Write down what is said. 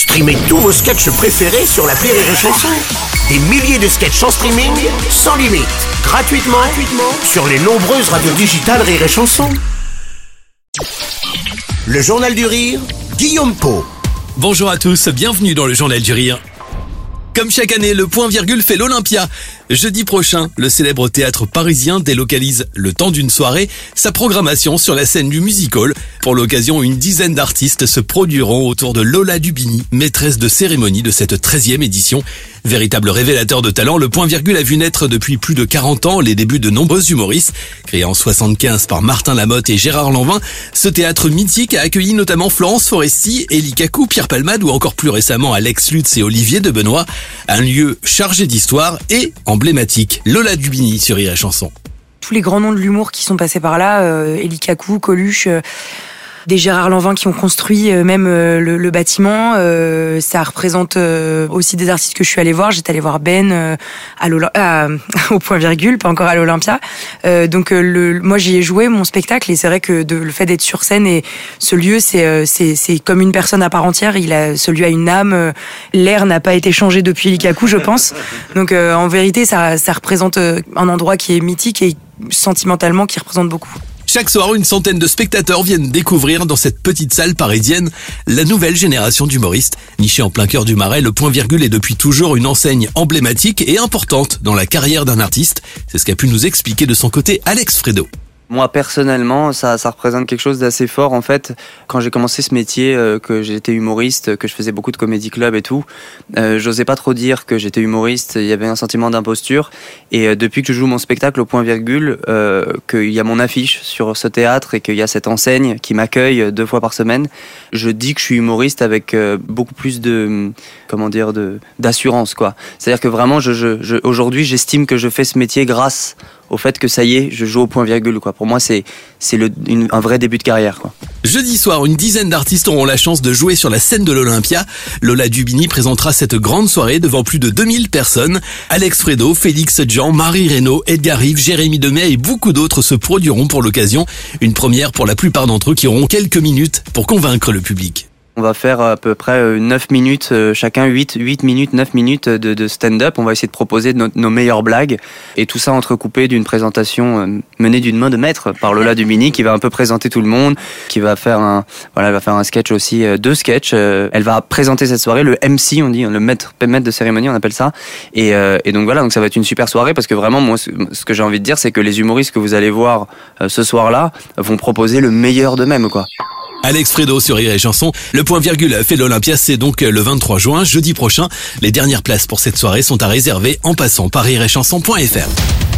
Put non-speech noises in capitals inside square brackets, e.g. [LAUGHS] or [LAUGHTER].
Streamez tous vos sketchs préférés sur la Rire et Chanson. Des milliers de sketchs en streaming, sans limite, gratuitement, gratuitement sur les nombreuses radios digitales Rire et Chanson. Le Journal du Rire, Guillaume Po. Bonjour à tous, bienvenue dans le Journal du Rire. Comme chaque année, le point virgule fait l'Olympia. Jeudi prochain, le célèbre théâtre parisien délocalise le temps d'une soirée sa programmation sur la scène du music hall. Pour l'occasion, une dizaine d'artistes se produiront autour de Lola Dubini, maîtresse de cérémonie de cette 13e édition. Véritable révélateur de talent, le point virgule a vu naître depuis plus de 40 ans les débuts de nombreux humoristes. Créé en 75 par Martin Lamotte et Gérard Lanvin, ce théâtre mythique a accueilli notamment Florence Foresti, Elie Kakou, Pierre Palmade ou encore plus récemment Alex Lutz et Olivier de Benoît. Un lieu chargé d'histoire et emblématique. Lola Dubini sur Rire Chanson. Tous les grands noms de l'humour qui sont passés par là, euh, Elie Kakou, Coluche, euh, des Gérard Lanvin qui ont construit euh, même le, le bâtiment. Euh, ça représente euh, aussi des artistes que je suis allée voir. J'étais allée voir Ben euh, à [LAUGHS] au point virgule, pas encore à l'Olympia. Donc le, moi j'y ai joué mon spectacle et c'est vrai que de, le fait d'être sur scène et ce lieu c'est c'est comme une personne à part entière. Il a ce lieu a une âme. L'air n'a pas été changé depuis Likaku, je pense. Donc en vérité ça ça représente un endroit qui est mythique et sentimentalement qui représente beaucoup. Chaque soir, une centaine de spectateurs viennent découvrir dans cette petite salle parisienne la nouvelle génération d'humoristes. Niché en plein cœur du Marais, le point virgule est depuis toujours une enseigne emblématique et importante dans la carrière d'un artiste. C'est ce qu'a pu nous expliquer de son côté Alex Fredo. Moi personnellement, ça, ça représente quelque chose d'assez fort en fait. Quand j'ai commencé ce métier, euh, que j'étais humoriste, que je faisais beaucoup de comédie club et tout, euh, j'osais pas trop dire que j'étais humoriste. Il y avait un sentiment d'imposture. Et euh, depuis que je joue mon spectacle au point virgule, qu'il y a mon affiche sur ce théâtre et qu'il y a cette enseigne qui m'accueille deux fois par semaine, je dis que je suis humoriste avec beaucoup plus de comment dire d'assurance quoi. C'est-à-dire que vraiment, je, je, je aujourd'hui, j'estime que je fais ce métier grâce au fait que ça y est, je joue au point virgule quoi. Pour moi, c'est un vrai début de carrière quoi. Jeudi soir, une dizaine d'artistes auront la chance de jouer sur la scène de l'Olympia. Lola Dubini présentera cette grande soirée devant plus de 2000 personnes. Alex Fredo, Félix Jean, Marie Reynaud, Edgar Rive, Jérémy Demey et beaucoup d'autres se produiront pour l'occasion. Une première pour la plupart d'entre eux qui auront quelques minutes pour convaincre le public. On va faire à peu près euh, 9 minutes, euh, chacun 8, 8 minutes, 9 minutes de, de stand-up. On va essayer de proposer nos, nos meilleures blagues. Et tout ça entrecoupé d'une présentation euh, menée d'une main de maître par Lola Dumini qui va un peu présenter tout le monde, qui va faire un, voilà, elle va faire un sketch aussi, euh, deux sketchs. Euh, Elle va présenter cette soirée, le MC, on dit, le maître, maître de cérémonie, on appelle ça. Et, euh, et donc voilà, donc ça va être une super soirée parce que vraiment, moi, ce que j'ai envie de dire, c'est que les humoristes que vous allez voir euh, ce soir-là vont proposer le meilleur d'eux-mêmes, quoi. Alex Fredo sur Rire et Chanson. Le point virgule fait l'Olympia, c'est donc le 23 juin, jeudi prochain. Les dernières places pour cette soirée sont à réserver en passant par rireetchanson.fr.